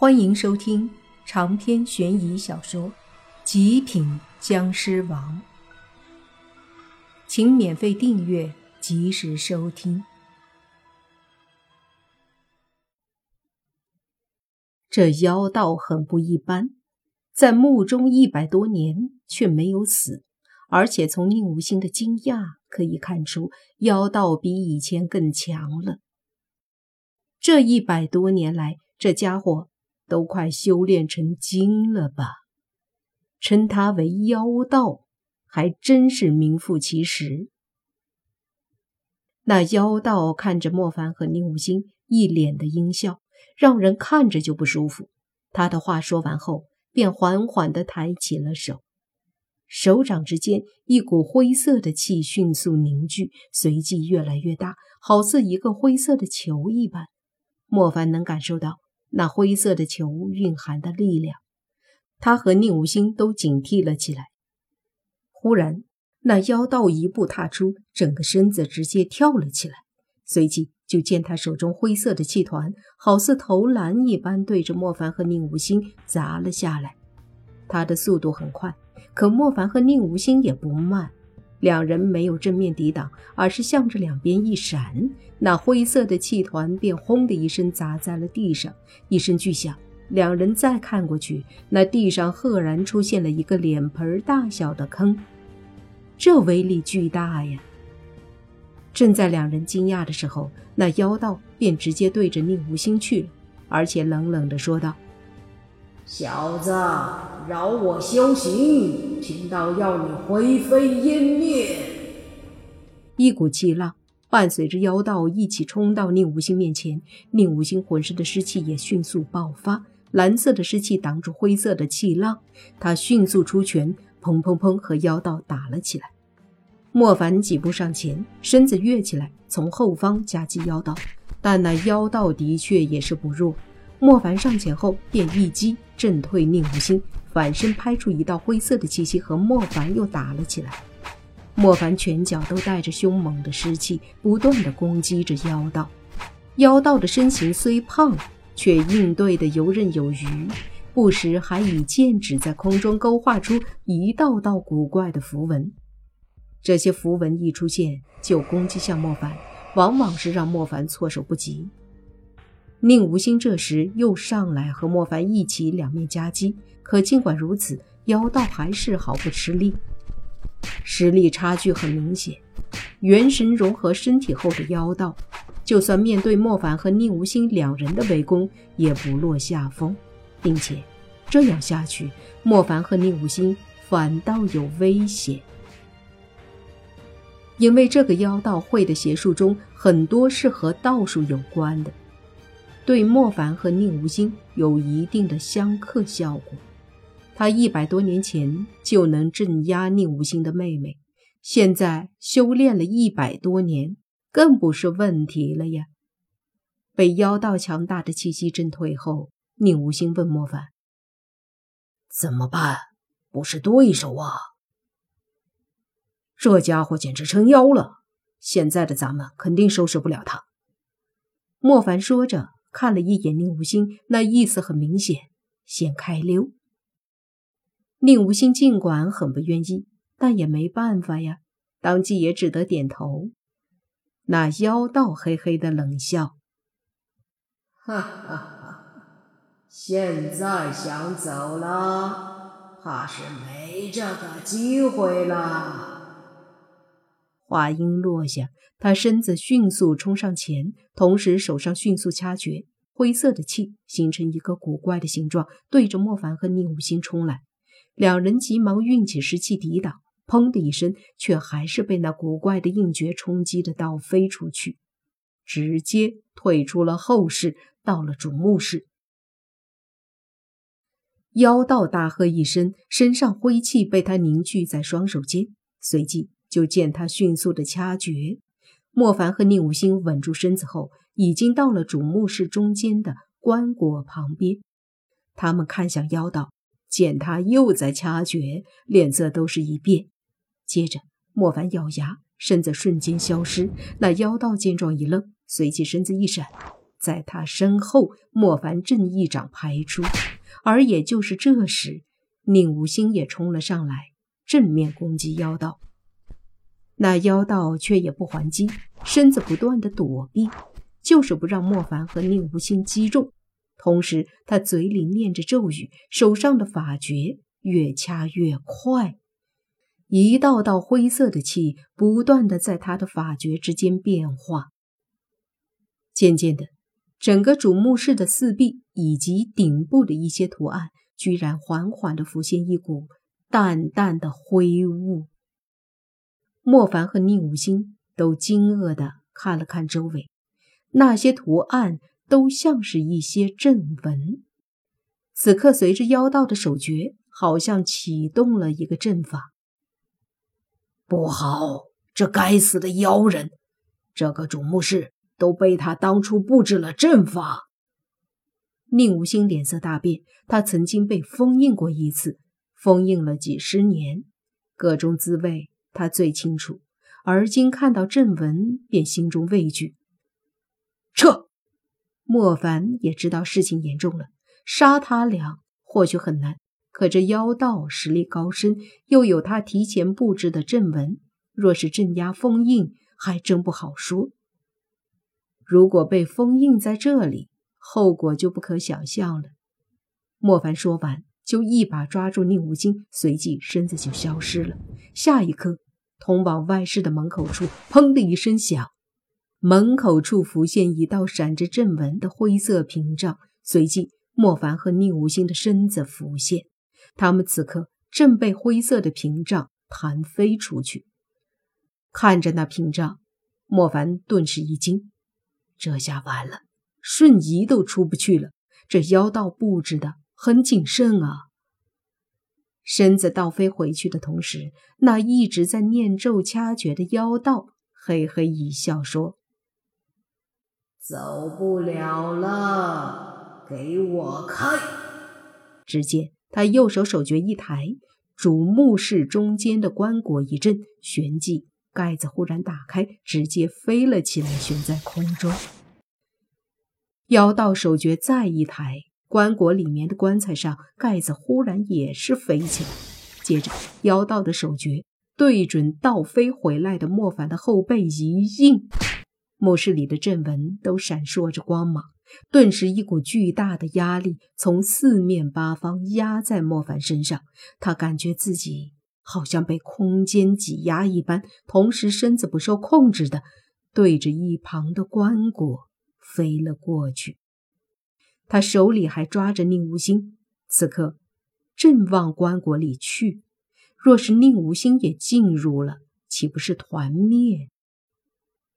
欢迎收听长篇悬疑小说《极品僵尸王》，请免费订阅，及时收听。这妖道很不一般，在墓中一百多年却没有死，而且从宁无心的惊讶可以看出，妖道比以前更强了。这一百多年来，这家伙。都快修炼成精了吧？称他为妖道，还真是名副其实。那妖道看着莫凡和宁无心，一脸的阴笑，让人看着就不舒服。他的话说完后，便缓缓地抬起了手，手掌之间一股灰色的气迅速凝聚，随即越来越大，好似一个灰色的球一般。莫凡能感受到。那灰色的球蕴含的力量，他和宁无心都警惕了起来。忽然，那妖道一步踏出，整个身子直接跳了起来，随即就见他手中灰色的气团好似投篮一般，对着莫凡和宁无心砸了下来。他的速度很快，可莫凡和宁无心也不慢。两人没有正面抵挡，而是向着两边一闪，那灰色的气团便轰的一声砸在了地上，一声巨响。两人再看过去，那地上赫然出现了一个脸盆大小的坑，这威力巨大呀！正在两人惊讶的时候，那妖道便直接对着宁无心去了，而且冷冷地说道。小子，饶我修行，贫道要你灰飞烟灭！一股气浪伴随着妖道一起冲到宁无心面前，宁无心浑身的湿气也迅速爆发，蓝色的湿气挡住灰色的气浪，他迅速出拳，砰砰砰，和妖道打了起来。莫凡几步上前，身子跃起来，从后方夹击妖道，但那妖道的确也是不弱。莫凡上前后，便一击震退宁无心，反身拍出一道灰色的气息，和莫凡又打了起来。莫凡拳脚都带着凶猛的湿气，不断的攻击着妖道。妖道的身形虽胖，却应对的游刃有余，不时还以剑指在空中勾画出一道道古怪的符文。这些符文一出现，就攻击向莫凡，往往是让莫凡措手不及。宁无心这时又上来和莫凡一起两面夹击，可尽管如此，妖道还是毫不吃力，实力差距很明显。元神融合身体后的妖道，就算面对莫凡和宁无心两人的围攻，也不落下风，并且这样下去，莫凡和宁无心反倒有危险，因为这个妖道会的邪术中很多是和道术有关的。对莫凡和宁无心有一定的相克效果。他一百多年前就能镇压宁无心的妹妹，现在修炼了一百多年，更不是问题了呀。被妖道强大的气息震退后，宁无心问莫凡：“怎么办？不是对手啊！这家伙简直成妖了，现在的咱们肯定收拾不了他。”莫凡说着。看了一眼宁无心，那意思很明显，先开溜。宁无心尽管很不愿意，但也没办法呀，当即也只得点头。那妖道嘿嘿的冷笑：“哈哈哈，现在想走了，怕是没这个机会了。”话音落下，他身子迅速冲上前，同时手上迅速掐诀，灰色的气形成一个古怪的形状，对着莫凡和宁无心冲来。两人急忙运起石气抵挡，砰的一声，却还是被那古怪的印诀冲击的倒飞出去，直接退出了后室，到了主墓室。妖道大喝一声，身上灰气被他凝聚在双手间，随即。就见他迅速的掐诀，莫凡和宁无心稳住身子后，已经到了主墓室中间的棺椁旁边。他们看向妖道，见他又在掐诀，脸色都是一变。接着，莫凡咬牙，身子瞬间消失。那妖道见状一愣，随即身子一闪，在他身后，莫凡正一掌拍出，而也就是这时，宁无心也冲了上来，正面攻击妖道。那妖道却也不还击，身子不断的躲避，就是不让莫凡和宁无心击中。同时，他嘴里念着咒语，手上的法诀越掐越快，一道道灰色的气不断的在他的法诀之间变化。渐渐的，整个主墓室的四壁以及顶部的一些图案，居然缓缓的浮现一股淡淡的灰雾。莫凡和宁武星都惊愕的看了看周围，那些图案。都像是一些阵纹。此刻，随着妖道的手诀，好像启动了一个阵法。不好，这该死的妖人！这个主墓室都被他当初布置了阵法。宁无心脸色大变，他曾经被封印过一次，封印了几十年，各种滋味他最清楚。而今看到阵纹，便心中畏惧，撤。莫凡也知道事情严重了，杀他俩或许很难，可这妖道实力高深，又有他提前布置的阵纹，若是镇压封印，还真不好说。如果被封印在这里，后果就不可想象了。莫凡说完，就一把抓住宁无心，随即身子就消失了。下一刻，通往外室的门口处，砰的一声响。门口处浮现一道闪着阵纹的灰色屏障，随即莫凡和宁无心的身子浮现，他们此刻正被灰色的屏障弹飞出去。看着那屏障，莫凡顿时一惊，这下完了，瞬移都出不去了。这妖道布置的很谨慎啊！身子倒飞回去的同时，那一直在念咒掐诀的妖道嘿嘿一笑说。走不了了，给我开！只见他右手手诀一抬，主墓室中间的棺椁一震，旋即盖子忽然打开，直接飞了起来，悬在空中。妖道手诀再一抬，棺椁里面的棺材上盖子忽然也是飞起来，接着妖道的手诀对准倒飞回来的莫凡的后背一印。墓室里的阵纹都闪烁着光芒，顿时一股巨大的压力从四面八方压在莫凡身上。他感觉自己好像被空间挤压一般，同时身子不受控制的对着一旁的棺椁飞了过去。他手里还抓着宁无心，此刻正往棺椁里去。若是宁无心也进入了，岂不是团灭？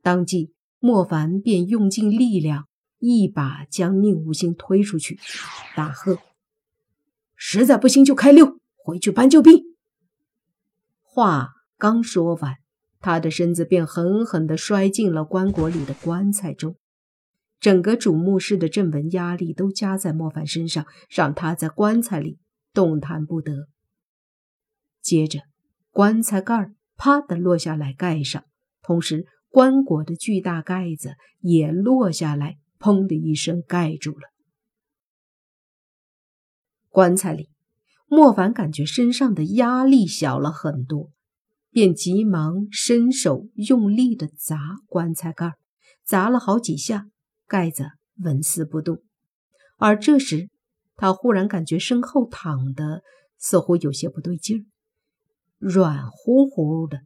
当即。莫凡便用尽力量，一把将宁无心推出去，大喝：“实在不行就开溜，回去搬救兵。”话刚说完，他的身子便狠狠地摔进了棺椁里的棺材中，整个主墓室的阵纹压力都加在莫凡身上，让他在棺材里动弹不得。接着，棺材盖啪的落下来，盖上，同时。棺椁的巨大盖子也落下来，砰的一声盖住了。棺材里，莫凡感觉身上的压力小了很多，便急忙伸手用力的砸棺材盖，砸了好几下，盖子纹丝不动。而这时，他忽然感觉身后躺的似乎有些不对劲儿，软乎乎的。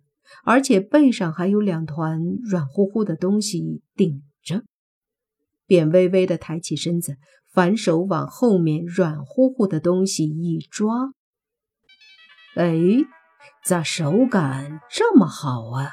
而且背上还有两团软乎乎的东西顶着，便微微的抬起身子，反手往后面软乎乎的东西一抓。哎，咋手感这么好啊？